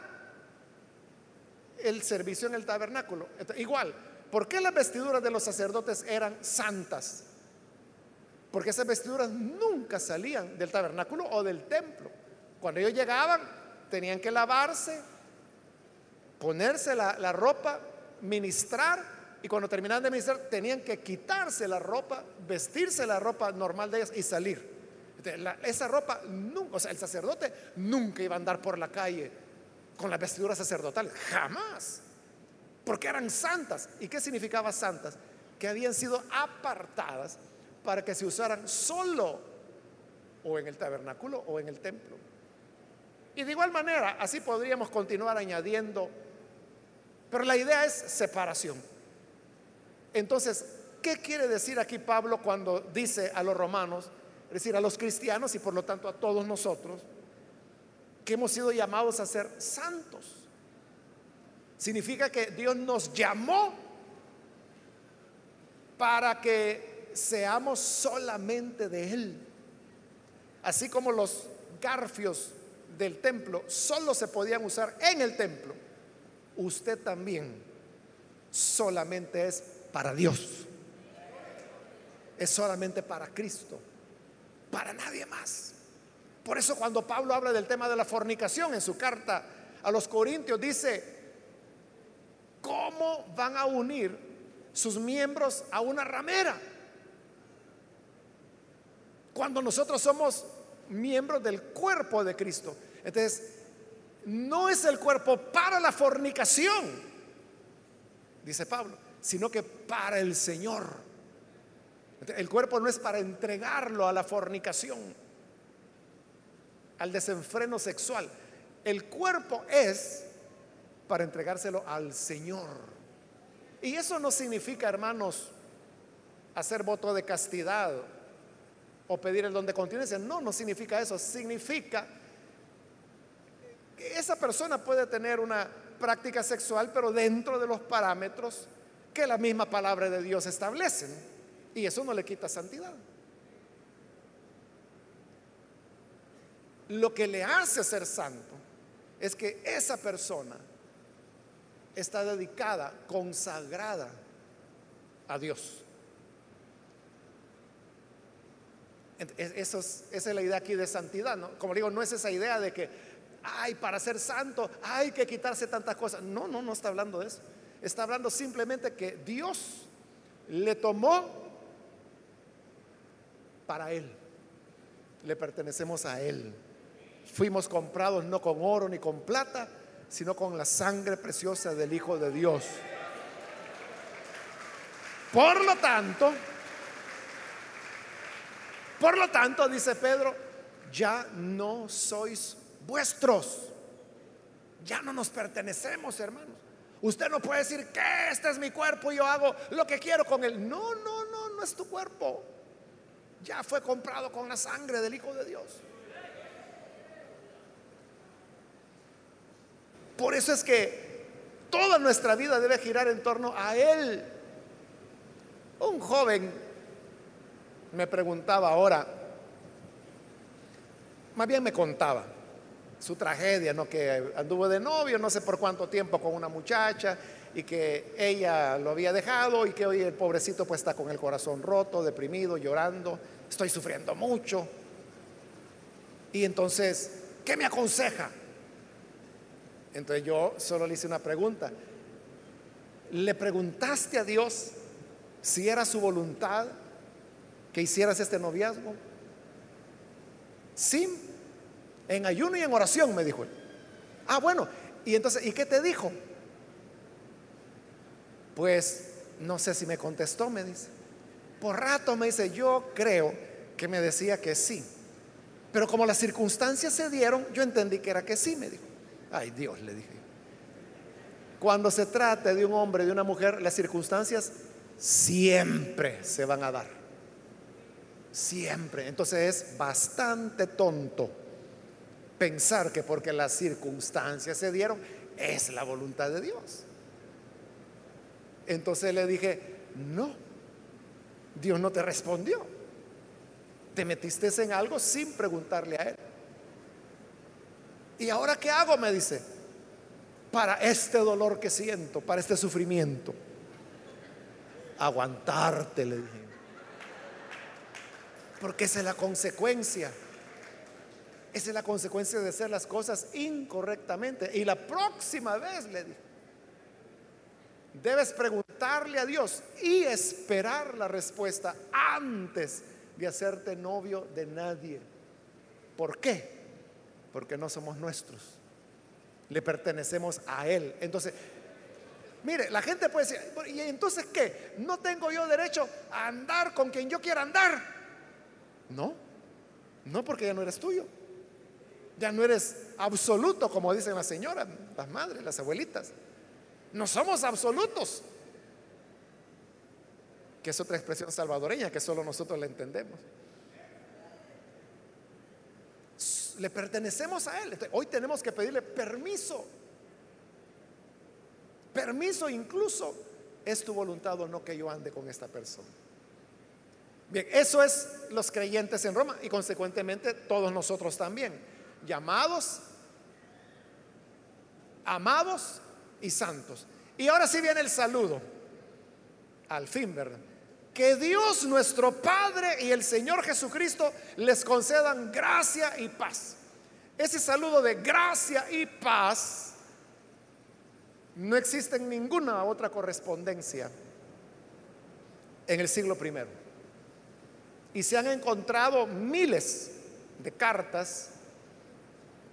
el servicio en el tabernáculo. igual, ¿por qué las vestiduras de los sacerdotes eran santas? porque esas vestiduras nunca salían del tabernáculo o del templo. Cuando ellos llegaban, tenían que lavarse, ponerse la, ropa, ministrar, y cuando terminaban de ministrar, tenían que quitarse la ropa, vestirse la ropa normal de ellas y salir. esa ropa, nunca, o sea, el sacerdote nunca iba a andar por la calle con las vestiduras sacerdotales, jamás. Porque eran santas. ¿Y qué significaba santas? Que habían sido apartadas para que se usaran solo o en el tabernáculo o en el templo. Y de igual manera, así podríamos continuar añadiendo, pero la idea es separación. Entonces, ¿qué quiere decir aquí Pablo cuando dice a los romanos, es decir, a los cristianos y por lo tanto a todos nosotros, que hemos sido llamados a ser santos? Significa que Dios nos llamó para que seamos solamente de Él. Así como los garfios del templo solo se podían usar en el templo, usted también solamente es para Dios. Es solamente para Cristo, para nadie más. Por eso cuando Pablo habla del tema de la fornicación en su carta a los Corintios, dice, ¿cómo van a unir sus miembros a una ramera? Cuando nosotros somos miembros del cuerpo de Cristo. Entonces, no es el cuerpo para la fornicación, dice Pablo, sino que para el Señor. El cuerpo no es para entregarlo a la fornicación, al desenfreno sexual. El cuerpo es para entregárselo al Señor. Y eso no significa, hermanos, hacer voto de castidad o pedir el don de continencia. No, no significa eso. Significa que esa persona puede tener una práctica sexual, pero dentro de los parámetros que la misma palabra de Dios establece. Y eso no le quita santidad. Lo que le hace ser santo es que esa persona está dedicada, consagrada a Dios. Eso es, esa es la idea aquí de santidad. ¿no? Como digo, no es esa idea de que, ay, para ser santo hay que quitarse tantas cosas. No, no, no está hablando de eso. Está hablando simplemente que Dios le tomó para Él. Le pertenecemos a Él. Fuimos comprados no con oro ni con plata, sino con la sangre preciosa del Hijo de Dios. Por lo tanto, por lo tanto, dice Pedro, ya no sois vuestros. Ya no nos pertenecemos, hermanos. Usted no puede decir que este es mi cuerpo y yo hago lo que quiero con él. No, no, no, no es tu cuerpo. Ya fue comprado con la sangre del Hijo de Dios. Por eso es que toda nuestra vida debe girar en torno a Él. Un joven me preguntaba ahora, más bien me contaba su tragedia, ¿no? que anduvo de novio no sé por cuánto tiempo con una muchacha y que ella lo había dejado y que hoy el pobrecito pues está con el corazón roto, deprimido, llorando, estoy sufriendo mucho. Y entonces, ¿qué me aconseja? Entonces yo solo le hice una pregunta. ¿Le preguntaste a Dios si era su voluntad que hicieras este noviazgo? Sí, en ayuno y en oración, me dijo él. Ah, bueno, y entonces, ¿y qué te dijo? Pues no sé si me contestó, me dice. Por rato me dice, yo creo que me decía que sí. Pero como las circunstancias se dieron, yo entendí que era que sí, me dijo. Ay Dios, le dije. Cuando se trate de un hombre, de una mujer, las circunstancias siempre se van a dar. Siempre. Entonces es bastante tonto pensar que porque las circunstancias se dieron, es la voluntad de Dios. Entonces le dije, no, Dios no te respondió. Te metiste en algo sin preguntarle a Él. ¿Y ahora qué hago? Me dice, para este dolor que siento, para este sufrimiento. Aguantarte, le dije. Porque esa es la consecuencia. Esa es la consecuencia de hacer las cosas incorrectamente. Y la próxima vez, le dije, debes preguntarle a Dios y esperar la respuesta antes de hacerte novio de nadie. ¿Por qué? Porque no somos nuestros, le pertenecemos a Él. Entonces, Mire, la gente puede decir, ¿y entonces qué? ¿No tengo yo derecho a andar con quien yo quiera andar? No, no porque ya no eres tuyo. Ya no eres absoluto, como dicen las señoras, las madres, las abuelitas. No somos absolutos. Que es otra expresión salvadoreña que solo nosotros la entendemos. Le pertenecemos a Él. Hoy tenemos que pedirle permiso. Permiso incluso. Es tu voluntad o no que yo ande con esta persona. Bien, eso es los creyentes en Roma y consecuentemente todos nosotros también. Llamados, amados y santos. Y ahora sí viene el saludo. Al fin, ¿verdad? Que Dios nuestro Padre y el Señor Jesucristo les concedan gracia y paz. Ese saludo de gracia y paz no existe en ninguna otra correspondencia en el siglo primero. Y se han encontrado miles de cartas,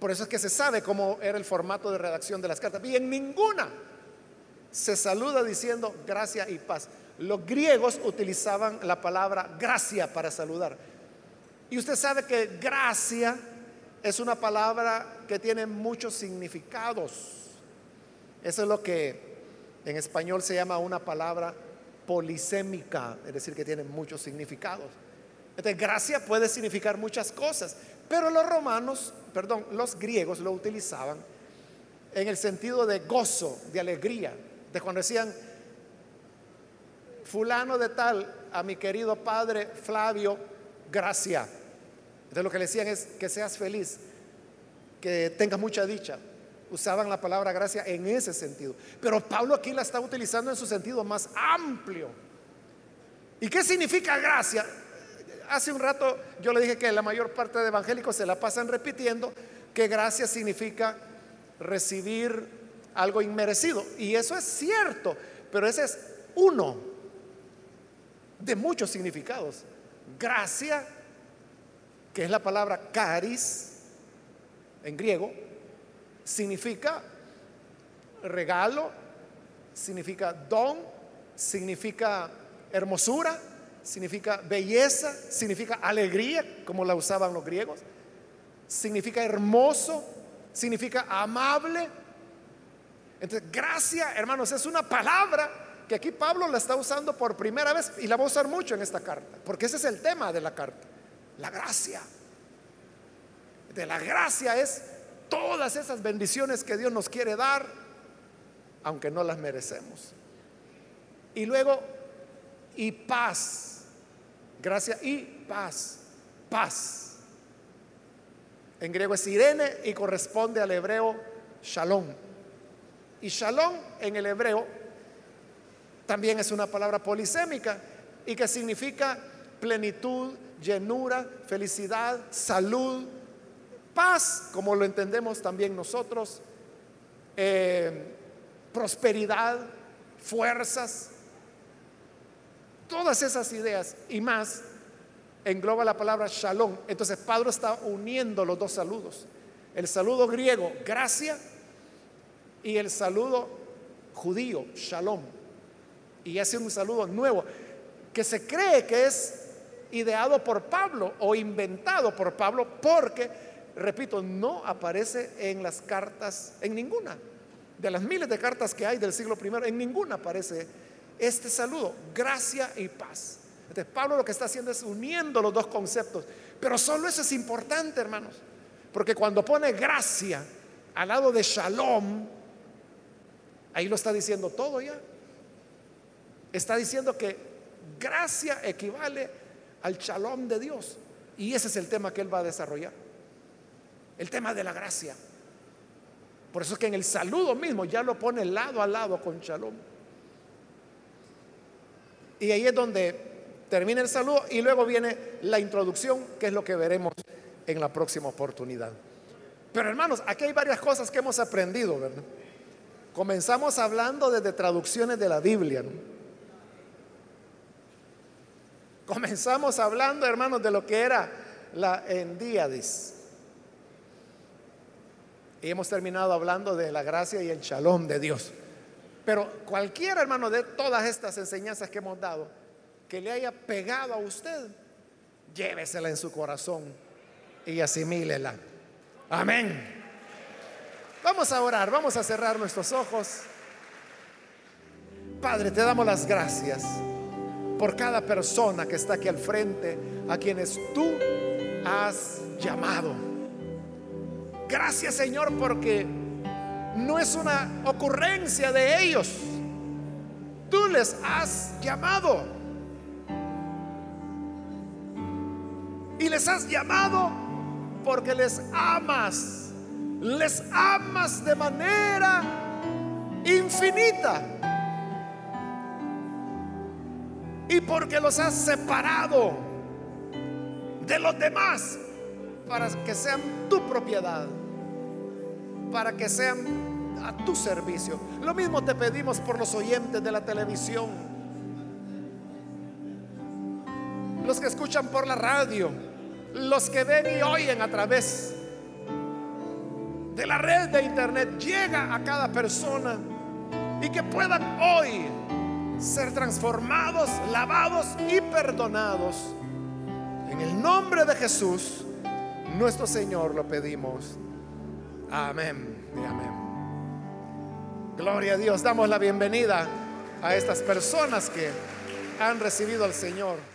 por eso es que se sabe cómo era el formato de redacción de las cartas. Y en ninguna se saluda diciendo gracia y paz. Los griegos utilizaban la palabra gracia para saludar. Y usted sabe que gracia es una palabra que tiene muchos significados. Eso es lo que en español se llama una palabra polisémica, es decir, que tiene muchos significados. Entonces, gracia puede significar muchas cosas, pero los romanos, perdón, los griegos lo utilizaban en el sentido de gozo, de alegría, de cuando decían, fulano de tal, a mi querido padre Flavio, gracia. Entonces lo que le decían es que seas feliz, que tengas mucha dicha usaban la palabra gracia en ese sentido. Pero Pablo aquí la está utilizando en su sentido más amplio. ¿Y qué significa gracia? Hace un rato yo le dije que la mayor parte de evangélicos se la pasan repitiendo que gracia significa recibir algo inmerecido. Y eso es cierto, pero ese es uno de muchos significados. Gracia, que es la palabra caris en griego, significa regalo, significa don, significa hermosura, significa belleza, significa alegría, como la usaban los griegos, significa hermoso, significa amable. Entonces, gracia, hermanos, es una palabra que aquí Pablo la está usando por primera vez y la va a usar mucho en esta carta, porque ese es el tema de la carta, la gracia. De la gracia es todas esas bendiciones que Dios nos quiere dar, aunque no las merecemos. Y luego, y paz, gracia y paz, paz. En griego es Irene y corresponde al hebreo shalom. Y shalom en el hebreo también es una palabra polisémica y que significa plenitud, llenura, felicidad, salud, Paz, como lo entendemos también nosotros, eh, prosperidad, fuerzas, todas esas ideas y más engloba la palabra shalom. Entonces Pablo está uniendo los dos saludos. El saludo griego, gracia, y el saludo judío, shalom. Y hace un saludo nuevo que se cree que es ideado por Pablo o inventado por Pablo porque repito, no aparece en las cartas, en ninguna de las miles de cartas que hay del siglo I, en ninguna aparece este saludo, gracia y paz. Entonces Pablo lo que está haciendo es uniendo los dos conceptos, pero solo eso es importante, hermanos, porque cuando pone gracia al lado de shalom, ahí lo está diciendo todo ya. Está diciendo que gracia equivale al shalom de Dios. Y ese es el tema que él va a desarrollar. El tema de la gracia. Por eso es que en el saludo mismo ya lo pone lado a lado con shalom. Y ahí es donde termina el saludo y luego viene la introducción, que es lo que veremos en la próxima oportunidad. Pero hermanos, aquí hay varias cosas que hemos aprendido, ¿verdad? Comenzamos hablando desde traducciones de la Biblia. Comenzamos hablando, hermanos, de lo que era la endíadis. Y hemos terminado hablando de la gracia y el shalom de Dios. Pero cualquier hermano de todas estas enseñanzas que hemos dado, que le haya pegado a usted, llévesela en su corazón y asimílela. Amén. Vamos a orar, vamos a cerrar nuestros ojos. Padre, te damos las gracias por cada persona que está aquí al frente, a quienes tú has llamado. Gracias Señor porque no es una ocurrencia de ellos. Tú les has llamado. Y les has llamado porque les amas. Les amas de manera infinita. Y porque los has separado de los demás para que sean tu propiedad para que sean a tu servicio. Lo mismo te pedimos por los oyentes de la televisión, los que escuchan por la radio, los que ven y oyen a través de la red de internet. Llega a cada persona y que puedan hoy ser transformados, lavados y perdonados. En el nombre de Jesús, nuestro Señor, lo pedimos. Amén y amén. Gloria a Dios. Damos la bienvenida a estas personas que han recibido al Señor.